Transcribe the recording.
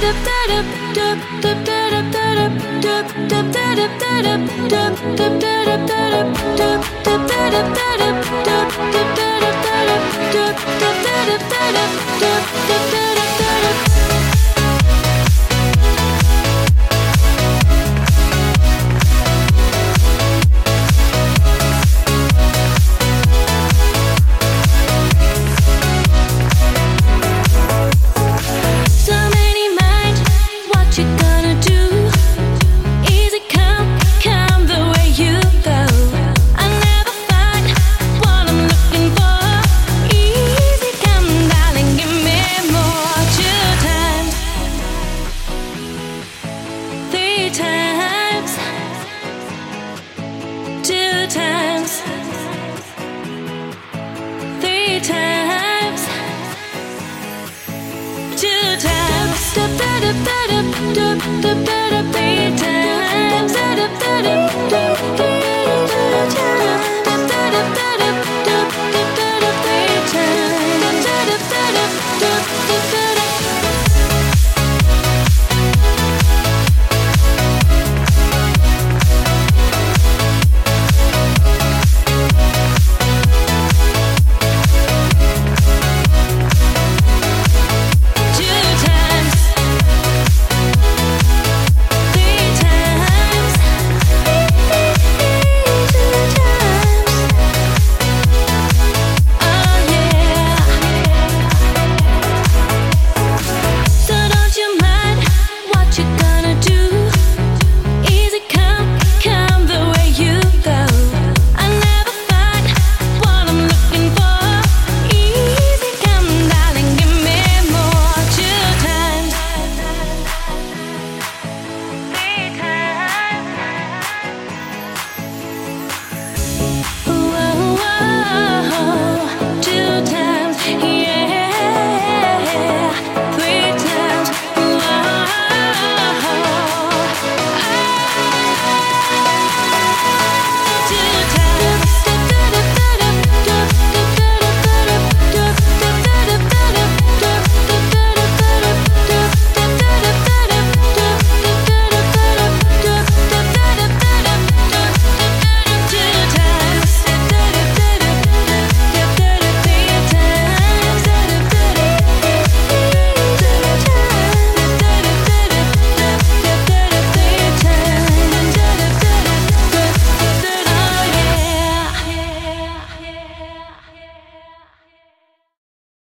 da da da da times. Two times. Three times.